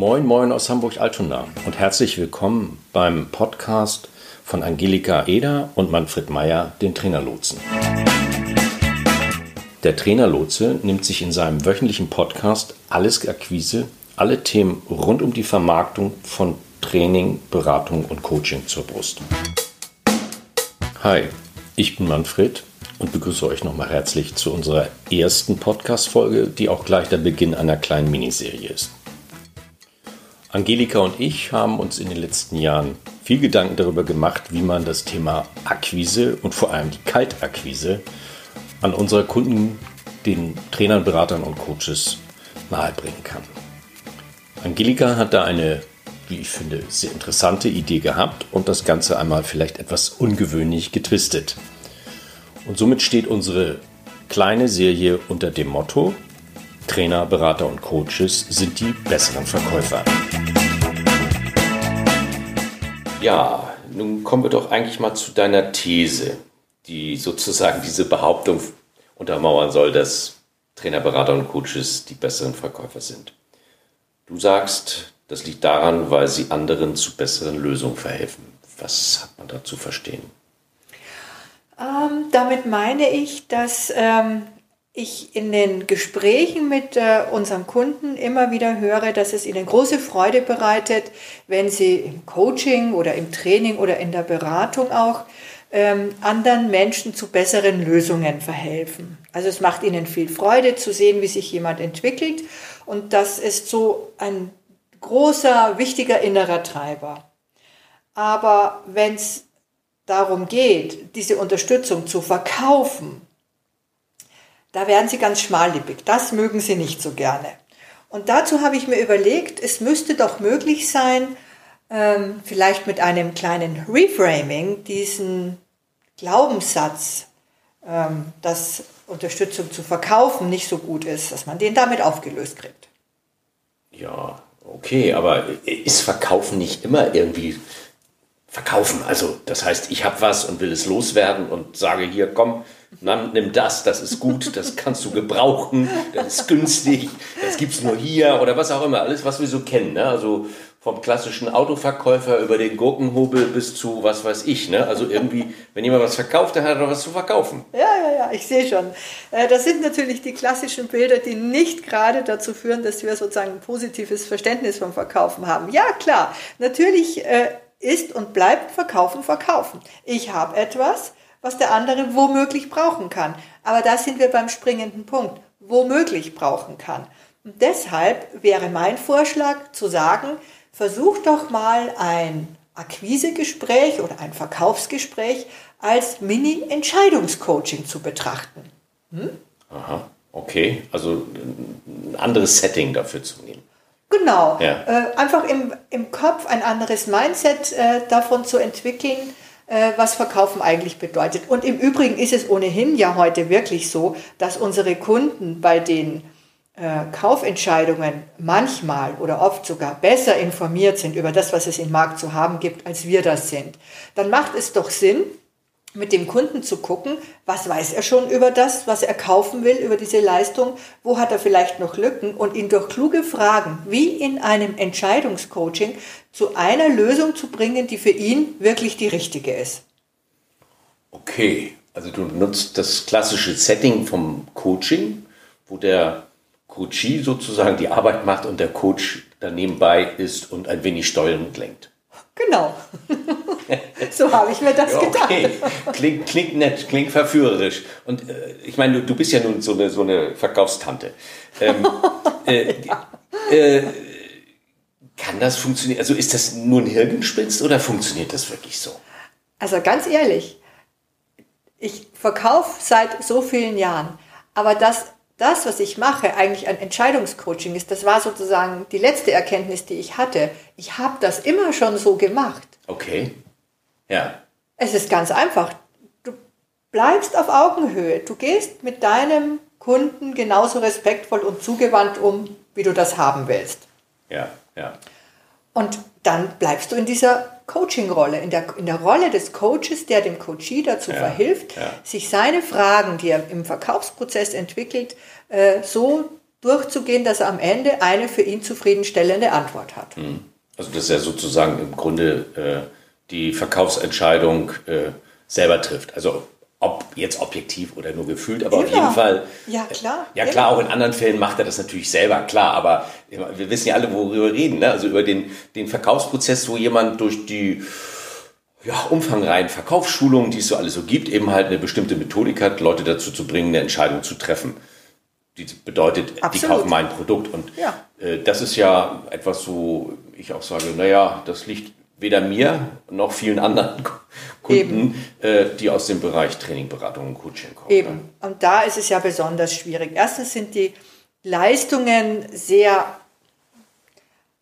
Moin, moin aus Hamburg-Altona und herzlich willkommen beim Podcast von Angelika Eder und Manfred Meyer, den Trainerlotsen. Der Trainerlotse nimmt sich in seinem wöchentlichen Podcast alles Akquise, alle Themen rund um die Vermarktung von Training, Beratung und Coaching zur Brust. Hi, ich bin Manfred und begrüße euch nochmal herzlich zu unserer ersten Podcast-Folge, die auch gleich der Beginn einer kleinen Miniserie ist. Angelika und ich haben uns in den letzten Jahren viel Gedanken darüber gemacht, wie man das Thema Akquise und vor allem die Kaltakquise an unsere Kunden, den Trainern, Beratern und Coaches nahebringen kann. Angelika hat da eine, wie ich finde, sehr interessante Idee gehabt und das Ganze einmal vielleicht etwas ungewöhnlich getwistet. Und somit steht unsere kleine Serie unter dem Motto Trainer, Berater und Coaches sind die besseren Verkäufer. Ja, nun kommen wir doch eigentlich mal zu deiner These, die sozusagen diese Behauptung untermauern soll, dass Trainer, Berater und Coaches die besseren Verkäufer sind. Du sagst, das liegt daran, weil sie anderen zu besseren Lösungen verhelfen. Was hat man da zu verstehen? Ähm, damit meine ich, dass ähm, ich in den Gesprächen mit äh, unseren Kunden immer wieder höre, dass es ihnen große Freude bereitet, wenn sie im Coaching oder im Training oder in der Beratung auch ähm, anderen Menschen zu besseren Lösungen verhelfen. Also es macht ihnen viel Freude zu sehen, wie sich jemand entwickelt und das ist so ein großer, wichtiger innerer Treiber. Aber wenn es darum geht, diese Unterstützung zu verkaufen, da werden sie ganz schmallippig. Das mögen sie nicht so gerne. Und dazu habe ich mir überlegt, es müsste doch möglich sein, ähm, vielleicht mit einem kleinen Reframing diesen Glaubenssatz, ähm, dass Unterstützung zu verkaufen nicht so gut ist, dass man den damit aufgelöst kriegt. Ja, okay, aber ist Verkaufen nicht immer irgendwie verkaufen? Also das heißt, ich habe was und will es loswerden und sage hier, komm, nimm das, das ist gut, das kannst du gebrauchen, das ist günstig, das gibt es nur hier oder was auch immer, alles, was wir so kennen. Ne? Also vom klassischen Autoverkäufer über den Gurkenhobel bis zu was weiß ich. Ne? Also irgendwie, wenn jemand was verkauft, dann hat er was zu verkaufen. Ja, ja, ja, ich sehe schon. Äh, das sind natürlich die klassischen Bilder, die nicht gerade dazu führen, dass wir sozusagen ein positives Verständnis vom Verkaufen haben. Ja, klar, natürlich äh, ist und bleibt Verkaufen Verkaufen. Ich habe etwas, was der andere womöglich brauchen kann. Aber da sind wir beim springenden Punkt. Womöglich brauchen kann. Und deshalb wäre mein Vorschlag zu sagen, versuch doch mal ein Akquisegespräch oder ein Verkaufsgespräch als Mini-Entscheidungscoaching zu betrachten. Hm? Aha, okay. Also ein anderes Setting dafür zu nehmen. Genau. Ja. Äh, einfach im, im Kopf ein anderes Mindset äh, davon zu entwickeln, äh, was Verkaufen eigentlich bedeutet. Und im Übrigen ist es ohnehin ja heute wirklich so, dass unsere Kunden bei den äh, Kaufentscheidungen manchmal oder oft sogar besser informiert sind über das, was es im Markt zu haben gibt, als wir das sind, dann macht es doch Sinn, mit dem Kunden zu gucken, was weiß er schon über das, was er kaufen will, über diese Leistung, wo hat er vielleicht noch Lücken und ihn durch kluge Fragen, wie in einem Entscheidungscoaching, zu einer Lösung zu bringen, die für ihn wirklich die richtige ist. Okay, also du nutzt das klassische Setting vom Coaching, wo der Coachee sozusagen die Arbeit macht und der Coach daneben bei ist und ein wenig steuernd lenkt. Genau. so habe ich mir das ja, okay. gedacht. Klingt, klingt nett, klingt verführerisch. Und äh, ich meine, du, du, bist ja nun so eine, so eine Verkaufstante. Ähm, äh, ja. äh, kann das funktionieren? Also ist das nur ein Hirngespinst oder funktioniert das wirklich so? Also ganz ehrlich, ich verkaufe seit so vielen Jahren, aber das das, was ich mache, eigentlich ein Entscheidungscoaching ist, das war sozusagen die letzte Erkenntnis, die ich hatte. Ich habe das immer schon so gemacht. Okay. Ja. Es ist ganz einfach. Du bleibst auf Augenhöhe. Du gehst mit deinem Kunden genauso respektvoll und zugewandt um, wie du das haben willst. Ja, ja. Und dann bleibst du in dieser Coaching-Rolle, in der, in der Rolle des Coaches, der dem Coachee dazu ja, verhilft, ja. sich seine Fragen, die er im Verkaufsprozess entwickelt, äh, so durchzugehen, dass er am Ende eine für ihn zufriedenstellende Antwort hat. Mhm. Also dass er sozusagen im Grunde äh, die Verkaufsentscheidung äh, selber trifft. Also ob jetzt objektiv oder nur gefühlt, aber Immer. auf jeden Fall. Ja, klar. Ja, klar, Immer. auch in anderen Fällen macht er das natürlich selber, klar, aber wir wissen ja alle, worüber wir reden, ne? also über den, den Verkaufsprozess, wo jemand durch die ja, umfangreichen Verkaufsschulungen, die es so alles so gibt, eben halt eine bestimmte Methodik hat, Leute dazu zu bringen, eine Entscheidung zu treffen. Die bedeutet, Absolut. die kaufen mein Produkt. Und ja. äh, das ist ja etwas so, ich auch sage, naja, das liegt weder mir noch vielen anderen Kunden, äh, die aus dem Bereich Training, Beratung und Coaching kommen. Eben. Und da ist es ja besonders schwierig. Erstens sind die Leistungen sehr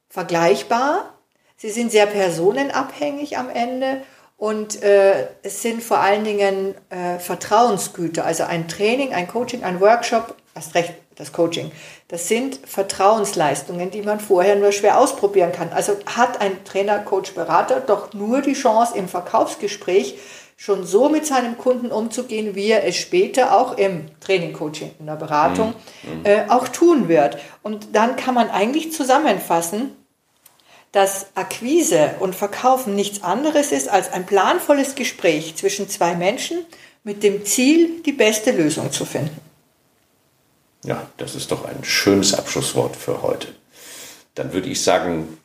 vergleichbar. Sie sind sehr personenabhängig am Ende und äh, es sind vor allen Dingen äh, Vertrauensgüter. Also ein Training, ein Coaching, ein Workshop, erst recht das Coaching. Das sind Vertrauensleistungen, die man vorher nur schwer ausprobieren kann. Also hat ein Trainer, Coach, Berater doch nur die Chance im Verkaufsgespräch schon so mit seinem Kunden umzugehen, wie er es später auch im Training, Coaching, in der Beratung mhm. äh, auch tun wird. Und dann kann man eigentlich zusammenfassen, dass Akquise und Verkaufen nichts anderes ist als ein planvolles Gespräch zwischen zwei Menschen mit dem Ziel, die beste Lösung zu finden. Ja, das ist doch ein schönes Abschlusswort für heute. Dann würde ich sagen,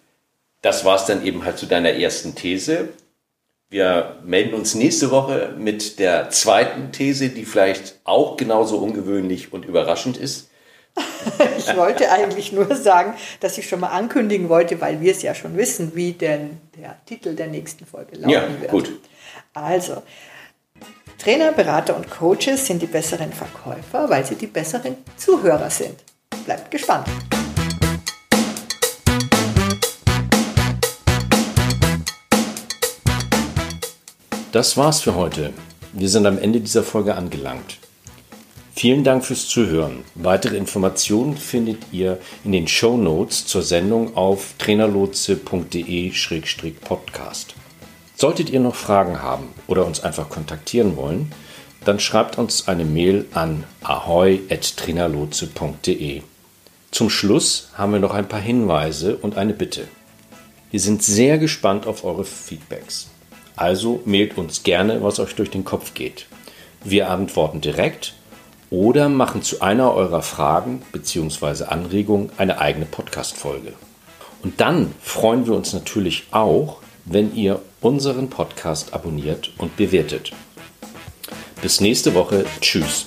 das war es dann eben halt zu deiner ersten These. Wir melden uns nächste Woche mit der zweiten These, die vielleicht auch genauso ungewöhnlich und überraschend ist. ich wollte eigentlich nur sagen, dass ich schon mal ankündigen wollte, weil wir es ja schon wissen, wie denn der Titel der nächsten Folge lauten ja, wird. Gut. Also, Trainer, Berater und Coaches sind die besseren Verkäufer, weil sie die besseren Zuhörer sind. Bleibt gespannt. Das war's für heute. Wir sind am Ende dieser Folge angelangt. Vielen Dank fürs Zuhören. Weitere Informationen findet ihr in den Show Notes zur Sendung auf trainerlotse.de-podcast. Solltet ihr noch Fragen haben oder uns einfach kontaktieren wollen, dann schreibt uns eine Mail an ahoy.trainerlotse.de. Zum Schluss haben wir noch ein paar Hinweise und eine Bitte. Wir sind sehr gespannt auf eure Feedbacks. Also mailt uns gerne, was euch durch den Kopf geht. Wir antworten direkt oder machen zu einer eurer Fragen bzw. Anregungen eine eigene Podcast-Folge. Und dann freuen wir uns natürlich auch, wenn ihr unseren Podcast abonniert und bewertet. Bis nächste Woche. Tschüss.